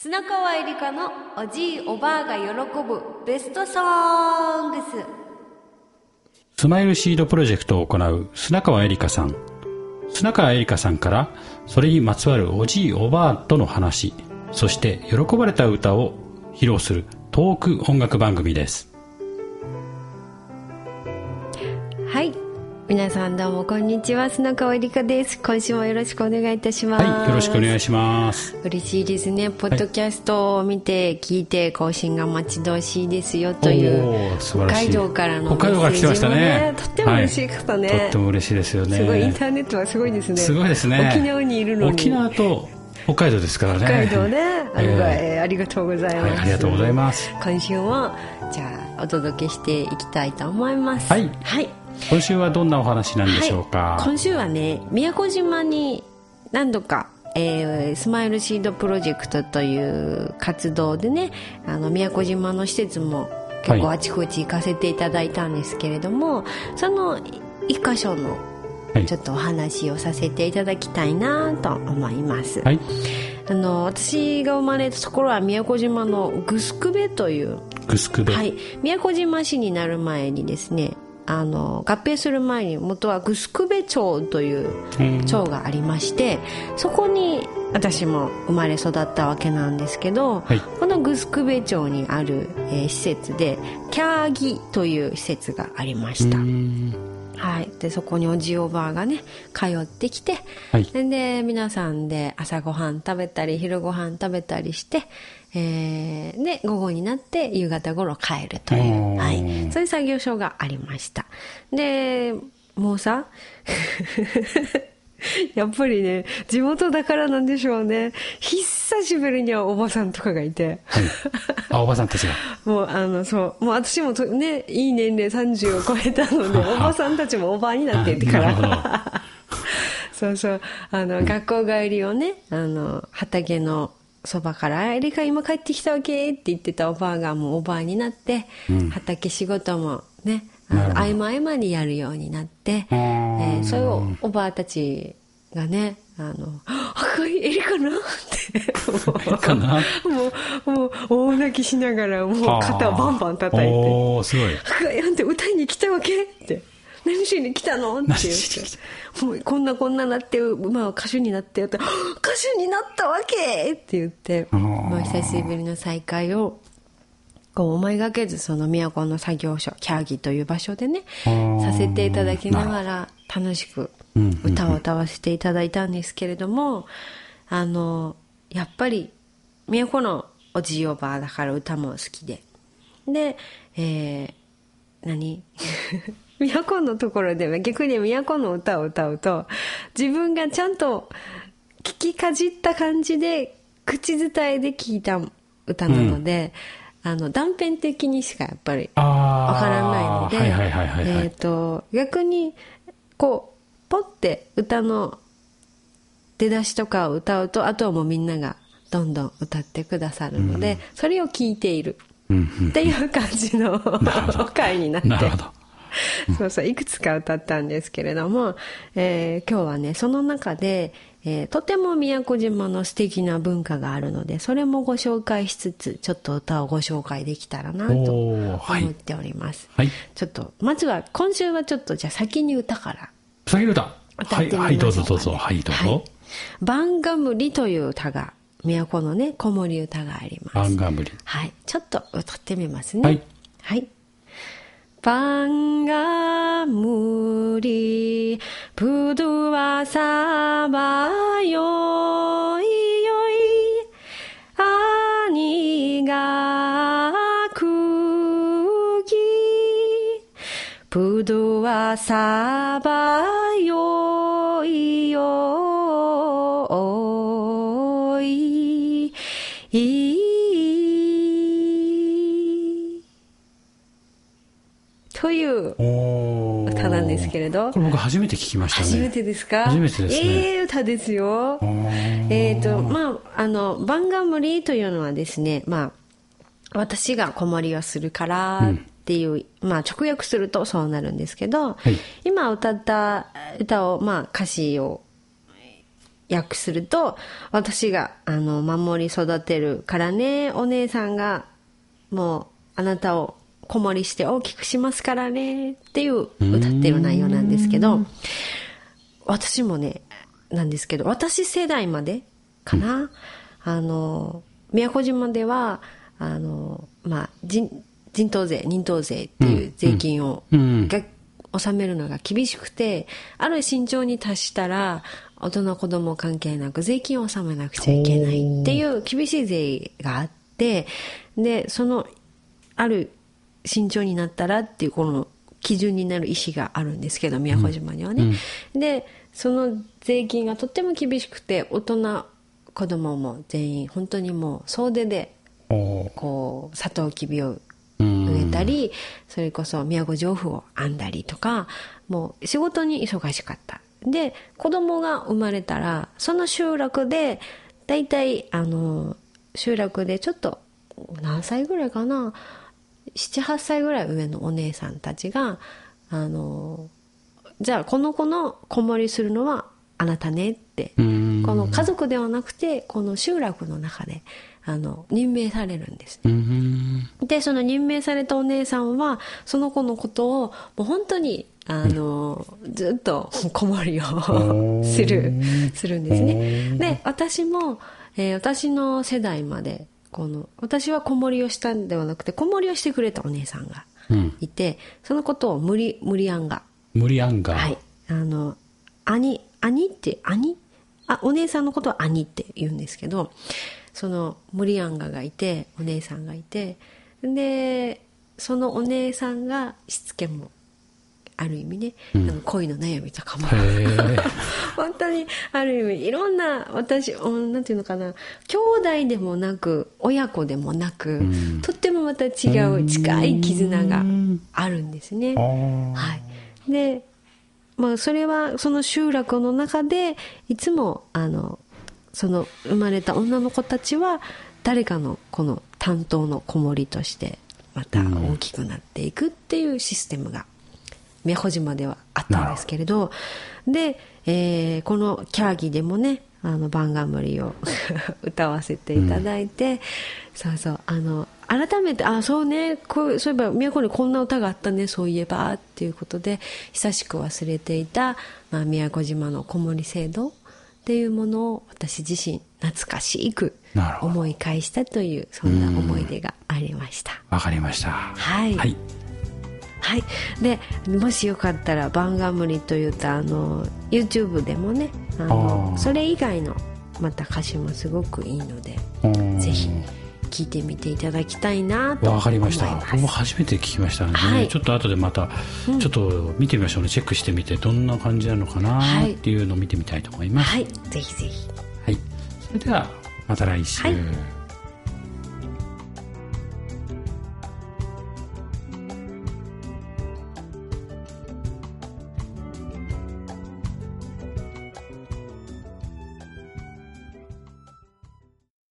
砂川えりかのおじいおばあが喜ぶベストソングス。スマイルシードプロジェクトを行う砂川えりかさん。砂川えりかさんからそれにまつわるおじいおばあとの話そして喜ばれた歌を披露するトーク音楽番組です。皆さんどうもこんにちは。砂川えりかです。今週もよろしくお願いいたします。はいよろしくお願いします。嬉しいですね。ポッドキャストを見て聞いて更新が待ち遠しいですよという北海道からの北海道から来てましたね。とっても嬉しかったね、はい、とっても嬉しいですよね。すごいインターネットはすごいですね。すごいですね。沖縄にいるのに。沖縄と北海道ですからね。北海道ね、えー、ありがとうございます、はい、ありがとうございます。今週もじゃあお届けしていきたいと思います。はい、はい今週はどんなお話なんでしょうか、はい、今週はね宮古島に何度かえー、スマイルシードプロジェクトという活動でねあの宮古島の施設も結構あちこち行かせていただいたんですけれども、はい、その一箇所のちょっとお話をさせていただきたいなと思います、はい、あの私が生まれたところは宮古島のグスクベというグスクベ、はい、宮古島市になる前にですねあの合併する前に元はグスクベ町という町がありまして、そこに私も生まれ育ったわけなんですけど、はい、このグスクベ町にある、えー、施設でキャーギという施設がありました。はい、でそこにおじおばあがね通ってきて、はい、で皆さんで朝ごはん食べたり昼ごはん食べたりして、えー、で午後になって夕方頃帰るという、はい、そういう作業所がありましたでもうさ やっぱりね、地元だからなんでしょうね。久しぶりにはおばさんとかがいて。はい。あ、おばさんたちが。もう、あの、そう。もう私もとね、いい年齢30を超えたので、おばさんたちもおばになってってから。そうそう。あの、うん、学校帰りをね、あの、畑のそばから、エリカ今帰ってきたわけって言ってたおばあがもうおばあになって、うん、畑仕事もね、合間合間にやるようになって、えー、そういうおばあたちがねあの赤いエリかなってかな？もうもう大泣きしながらもう肩をバンバン叩いて「おすごい。赤いあんた歌いに来たわけ?」って「何しに来たの?」って言って「もうこんなこんななって、まあ、歌手になって 歌手になったわけ!」って言ってまあ、久しぶりの再会をこう思いがけずその都の作業所キャーギという場所でねさせていただきながら楽しく歌を歌わせていただいたんですけれどもあのやっぱり都のおじいおばあだから歌も好きで。で、えー、何？都のところでは逆に都の歌を歌うと自分がちゃんと聞きかじった感じで口伝えで聞いた歌なので、うん。あの断片的にしかやっぱりわからないので、えっ、と、逆に、こう、ポッて歌の出だしとかを歌うと、あとはもうみんながどんどん歌ってくださるので、うん、それを聞いているっていう感じの 回になって。そうそう、いくつか歌ったんですけれども、えー、今日はね、その中で、えー、とても宮古島の素敵な文化があるので、それもご紹介しつつ、ちょっと歌をご紹介できたらなと思っております。はい。ちょっと、まずは、今週はちょっとじゃあ先に歌から。先に歌歌ってみましょう、ね、はい、はい、どうぞどうぞ。はい、どうぞ。はい、バンガムリという歌が、都のね、子守歌があります。バンガムリ。はい。ちょっと歌ってみますね。はい。はい。パンガムリプドワサバヨイヨイアニガクギプドワサバヨイヨイ,イ,イいう歌なんですけれど。これ僕初めて聞きましたね。初めてですか？初めてですね。ええー、歌ですよ。えっ、ー、と、まあ、あの、バンガムリというのはですね、まあ、私が子守りをするからっていう、うん、まあ、直訳するとそうなるんですけど、はい、今歌った歌を、まあ、歌詞を訳すると私があの守り育てるからねお姉さんがもうあなたを子守りして大きくしますからねっていう歌ってる内容なんですけど私もねなんですけど私世代までかな、うん、あの宮古島ではあのまあ人人頭税人頭税っていう税金を、うん、が納めるのが厳しくてある身長に達したら大人子供関係なく税金を納めなくちゃいけないっていう厳しい税があってでそのある慎重になったらっていうこの基準になる意思があるんですけど宮古島にはね、うん、でその税金がとっても厳しくて大人子供も全員本当にもう総出でこうサトウキビを植えたり、それこそ宮古上布を編んだりとかもう仕事に忙しかった。で子供が生まれたらその集落で大体あの集落でちょっと何歳ぐらいかな78歳ぐらい上のお姉さんたちがあのじゃあこの子の子守りするのはあなたねってこの家族ではなくてこの集落の中であの任命されるんですね。でその任命されたお姉さんはその子のことをもう本当にあの、ずっと 子守りをするするんですね。で私も、えー、私の世代までこの私は子守りをしたんではなくて子守りをしてくれたお姉さんがいて、うん、そのことを無理無理アンガ無理アンガはい。あの兄兄って兄？あお姉さんのことは兄って言うんですけどその無理アンガがいてお姉さんがいてでそのお姉さんがしつけもある意味ね、うん、恋の悩みとかも。本当にある意味いろんな私なんていうのかな。兄弟でもなく親子でもなく、うん、とってもまた違う近い絆があるんですね。はい、でまあ、それはその集落の中でいつもあのその生まれた女の子たちは誰かのこの担当の子守としてまた大きくなっていくっていうシステムが宮古島ではあったんですけれどで、えー、このキャーギでもねあのバンガムリを 歌わせていただいて、うん、そうそうあの改めてあそうねこうそういえば宮古にこんな歌があったねそういえばっていうことで久しく忘れていた、まあ、宮古島の子守制度っていうものを私自身懐かしく思い返したというそんな思い出がありました。わかりました。はい、はいはい、でもしよかったら「バンガムリ」というとあの YouTube でもねあのそれ以外のまた歌詞もすごくいいのでぜひ聞いてみていただきたいなとわかりました。僕も初めて聞きましたので、ね。はい、ちょっと後でまたちょっと見てみましょうね、うん、チェックしてみてどんな感じなのかなっていうのを見てみたいと思います。はい、ぜひぜひ。はい。それではまた来週、はい